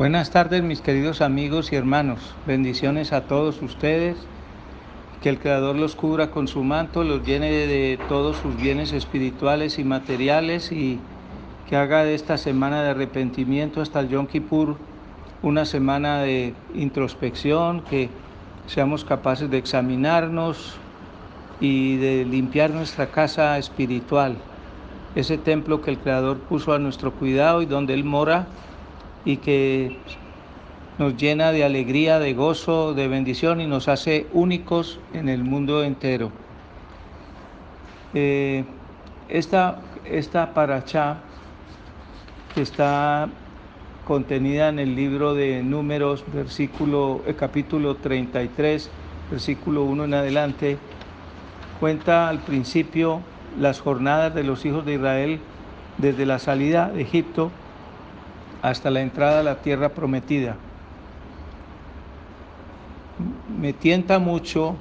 Buenas tardes mis queridos amigos y hermanos. Bendiciones a todos ustedes. Que el Creador los cubra con su manto, los llene de todos sus bienes espirituales y materiales y que haga de esta semana de arrepentimiento hasta el Yom Kippur una semana de introspección, que seamos capaces de examinarnos y de limpiar nuestra casa espiritual, ese templo que el Creador puso a nuestro cuidado y donde Él mora y que nos llena de alegría, de gozo, de bendición y nos hace únicos en el mundo entero. Eh, esta, esta paracha que está contenida en el libro de Números, versículo, eh, capítulo 33, versículo 1 en adelante, cuenta al principio las jornadas de los hijos de Israel desde la salida de Egipto hasta la entrada a la tierra prometida. Me tienta mucho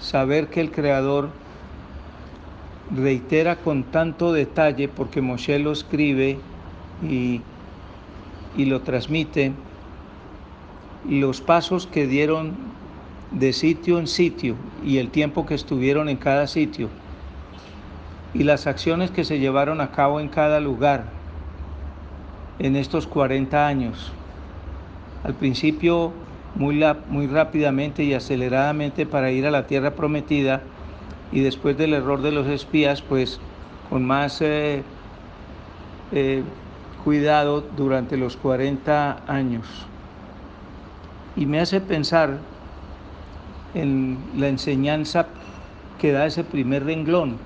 saber que el Creador reitera con tanto detalle, porque Moshe lo escribe y, y lo transmite, los pasos que dieron de sitio en sitio y el tiempo que estuvieron en cada sitio y las acciones que se llevaron a cabo en cada lugar en estos 40 años. Al principio muy, muy rápidamente y aceleradamente para ir a la tierra prometida y después del error de los espías, pues con más eh, eh, cuidado durante los 40 años. Y me hace pensar en la enseñanza que da ese primer renglón,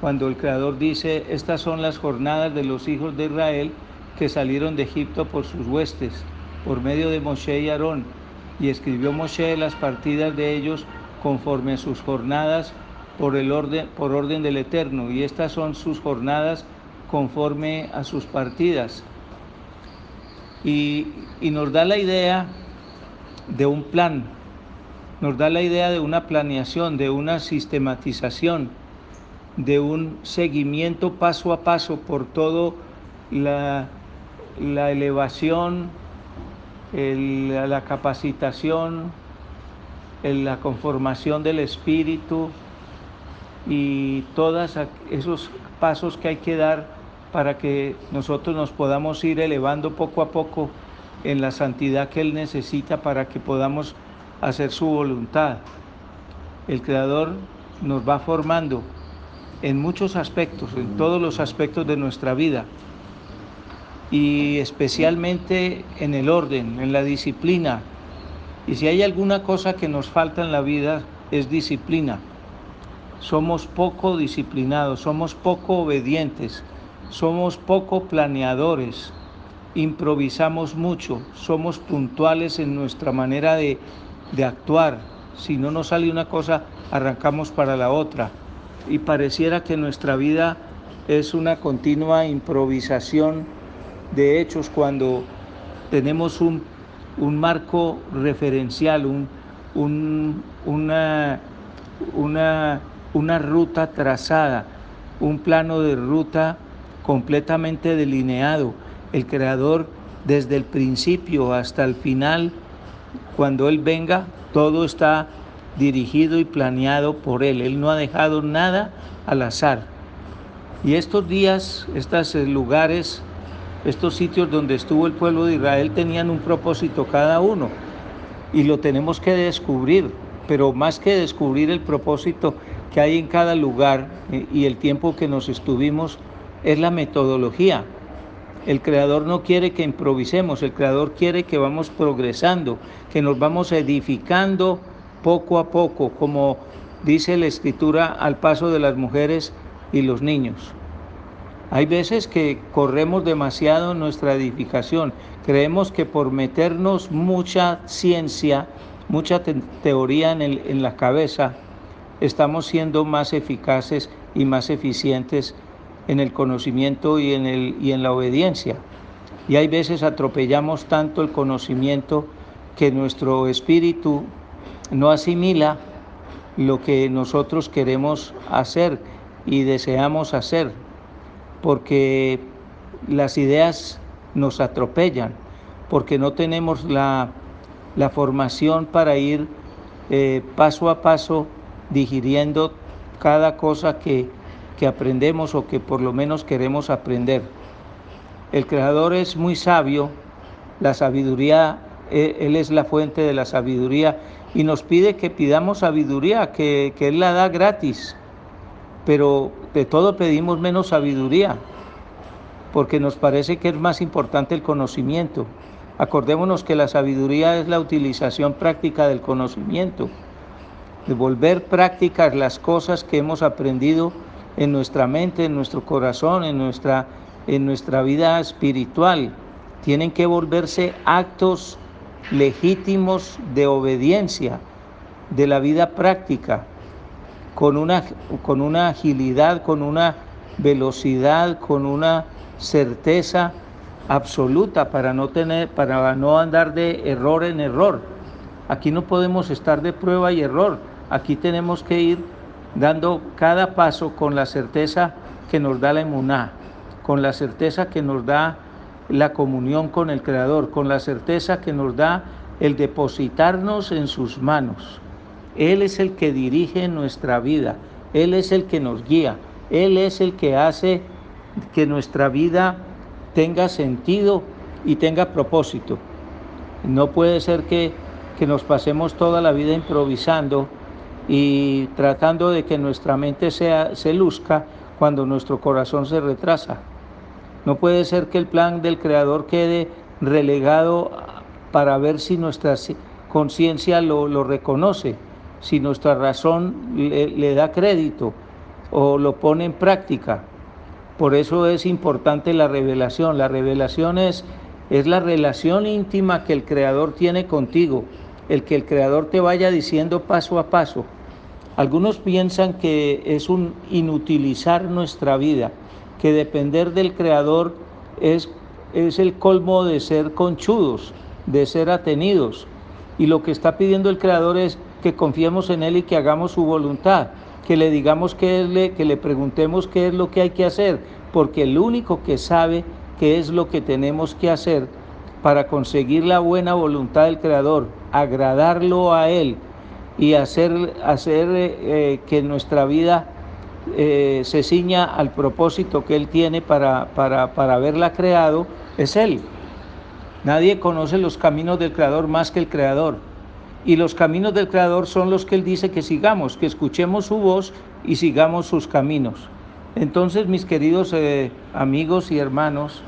cuando el Creador dice, estas son las jornadas de los hijos de Israel que salieron de Egipto por sus huestes, por medio de Moshe y Aarón, y escribió Moshe las partidas de ellos conforme a sus jornadas por, el orden, por orden del Eterno, y estas son sus jornadas conforme a sus partidas. Y, y nos da la idea de un plan, nos da la idea de una planeación, de una sistematización, de un seguimiento paso a paso por todo la, la elevación, la capacitación, la conformación del espíritu y todos esos pasos que hay que dar para que nosotros nos podamos ir elevando poco a poco en la santidad que Él necesita para que podamos hacer su voluntad. El Creador nos va formando en muchos aspectos, en todos los aspectos de nuestra vida y especialmente en el orden, en la disciplina. Y si hay alguna cosa que nos falta en la vida es disciplina. Somos poco disciplinados, somos poco obedientes, somos poco planeadores, improvisamos mucho, somos puntuales en nuestra manera de, de actuar. Si no nos sale una cosa, arrancamos para la otra. Y pareciera que nuestra vida es una continua improvisación de hechos cuando tenemos un, marco referencial, un, una, una, una ruta trazada, un plano de ruta completamente delineado. El Creador desde el principio hasta el final, cuando Él venga, todo está dirigido y planeado por Él. Él no ha dejado nada al azar. Y estos días, estos lugares estos sitios donde estuvo el pueblo de Israel tenían un propósito cada uno y lo tenemos que descubrir, pero más que descubrir el propósito que hay en cada lugar eh, y el tiempo que nos estuvimos, es la metodología. El Creador no quiere que improvisemos, el Creador quiere que vamos progresando, que nos vamos edificando poco a poco, como dice la Escritura, al paso de las mujeres y los niños. Hay veces que corremos demasiado nuestra edificación. Creemos que por meternos mucha ciencia, mucha teoría en, en la cabeza, estamos siendo más eficaces y más eficientes en el conocimiento y en, el, y en la obediencia. Y hay veces atropellamos tanto el conocimiento que nuestro espíritu no asimila lo que nosotros queremos hacer y deseamos hacer porque las ideas nos atropellan. porque no tenemos la, formación para ir eh, paso a paso digiriendo cada cosa que, que aprendemos o que por lo menos queremos aprender. El Creador es muy sabio, la sabiduría, e, Él es la fuente de la sabiduría y nos pide que pidamos sabiduría, que, que Él la da gratis, pero de todo pedimos menos sabiduría, porque nos parece que es más importante el conocimiento. Acordémonos que la sabiduría es la utilización práctica del conocimiento, de volver prácticas las cosas que hemos aprendido en nuestra mente, en nuestro corazón, en nuestra, en nuestra vida espiritual. Tienen que volverse actos legítimos de obediencia, de la vida práctica, con una, con una agilidad, con una velocidad, con una certeza absoluta para no tener, para no andar de error en error. Aquí no podemos estar de prueba y error. Aquí tenemos que ir dando cada paso con la certeza que nos da la emuná, con la certeza que nos da la comunión con el Creador, con la certeza que nos da el depositarnos en sus manos. Él es el que dirige nuestra vida, Él es el que nos guía, Él es el que hace que nuestra vida tenga sentido y tenga propósito. No puede ser que, que nos pasemos toda la vida improvisando y tratando de que nuestra mente sea, se luzca cuando nuestro corazón se retrasa. No puede ser que el plan del Creador quede relegado para ver si nuestra conciencia lo, reconoce, si nuestra razón le, da crédito o lo pone en práctica. Por eso es importante la revelación. La revelación es, es la relación íntima que el Creador tiene contigo, el que el Creador te vaya diciendo paso a paso. Algunos piensan que es un inutilizar nuestra vida, que depender del Creador es, es el colmo de ser conchudos, de ser atenidos. Y lo que está pidiendo el Creador es que confiemos en Él y que hagamos su voluntad, que le digamos qué es, que le preguntemos qué es lo que hay que hacer, porque el único que sabe qué es lo que tenemos que hacer para conseguir la buena voluntad del Creador, agradarlo a Él y hacer, hacer eh, eh, que nuestra vida eh, se ciña al propósito que Él tiene para, para, para haberla creado, es Él. Nadie conoce los caminos del Creador más que el Creador. Y los caminos del Creador son los que Él dice que sigamos, que escuchemos su voz y sigamos sus caminos. Entonces, mis queridos amigos y hermanos,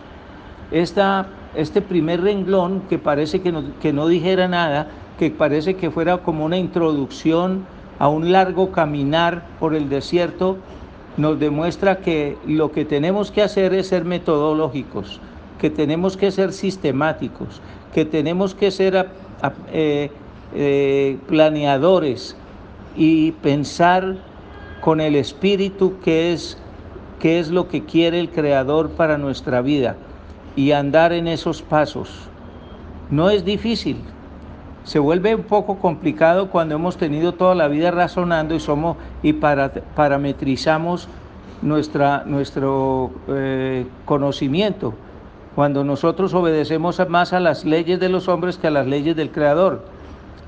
esta, este primer renglón que parece que no, que no dijera nada, que parece que fuera como una introducción a un largo caminar por el desierto, nos demuestra que lo que tenemos que hacer es ser metodológicos, que tenemos que ser sistemáticos, que tenemos que ser eh, eh, planeadores y pensar con el espíritu que es, es lo que quiere el Creador para nuestra vida y andar en esos pasos. No es difícil, se vuelve un poco complicado cuando hemos tenido toda la vida razonando y somos y para, parametrizamos nuestra, nuestro eh, conocimiento. Cuando nosotros obedecemos más a las leyes de los hombres que a las leyes del Creador.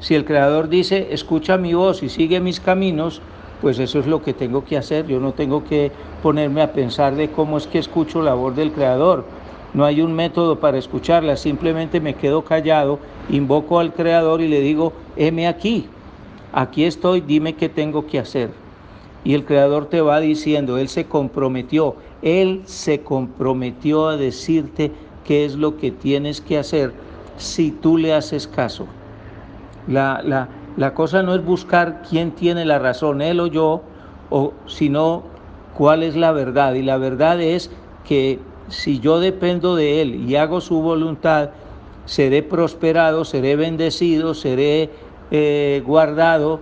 Si el Creador dice, escucha mi voz y sigue mis caminos, pues eso es lo que tengo que hacer. Yo no tengo que ponerme a pensar de cómo es que escucho la voz del Creador no hay un método para escucharla, simplemente me quedo callado, invoco al Creador y le digo, heme aquí, aquí estoy, dime qué tengo que hacer. Y el Creador te va diciendo, Él se comprometió, Él se comprometió a decirte qué es lo que tienes que hacer si tú le haces caso. La, la, la cosa no es buscar quién tiene la razón, Él o yo, o, sino cuál es la verdad. Y la verdad es que si yo dependo de Él y hago su voluntad, seré prosperado, seré bendecido, seré eh, guardado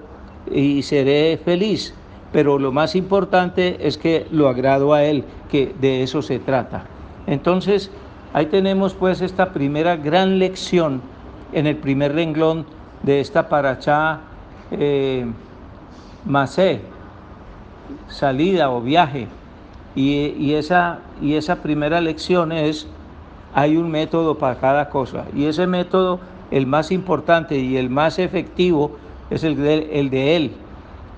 y seré feliz. Pero lo más importante es que lo agrado a Él, que de eso se trata. Entonces, ahí tenemos pues esta primera gran lección en el primer renglón de esta paracha eh, Masé, salida o viaje. Y, esa, y esa primera lección es Hay un método para cada cosa. Y ese método, el más importante y el más efectivo, es el de, el Él.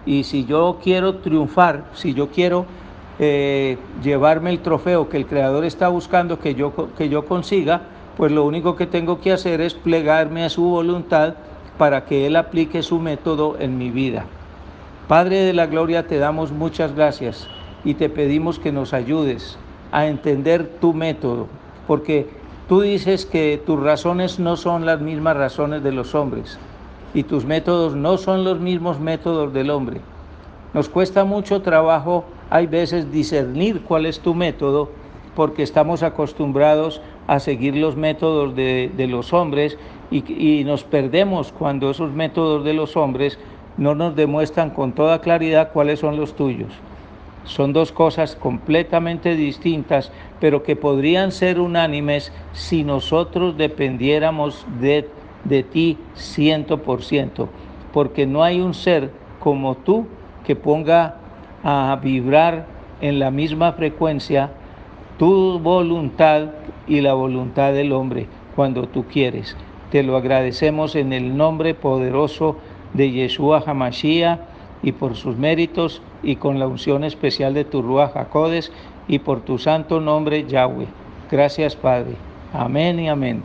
Y si yo quiero triunfar, si yo quiero eh, llevarme el trofeo que el Creador está buscando que yo, que yo consiga, pues lo único que tengo que hacer es plegarme a su voluntad para que Él aplique su método en mi vida. Padre de la Gloria, te damos muchas gracias y te pedimos que nos ayudes a entender tu método, porque tú dices que tus razones no son las mismas razones de los hombres y tus métodos no son los mismos métodos del hombre. Nos cuesta mucho trabajo, hay veces, discernir cuál es tu método, porque estamos acostumbrados a seguir los métodos de, los hombres y, y nos perdemos cuando esos métodos de los hombres no nos demuestran con toda claridad cuáles son los tuyos. Son dos cosas completamente distintas, pero que podrían ser unánimes si nosotros dependiéramos de, de ti ciento por ciento, porque no hay un ser como tú que ponga a vibrar en la misma frecuencia tu voluntad y la voluntad del hombre cuando tú quieres. Te lo agradecemos en el nombre poderoso de Yeshua Hamashiach y por sus méritos y con la unción especial de tu Ruach Jacodes y por tu santo nombre Yahweh. Gracias Padre. Amén y amén.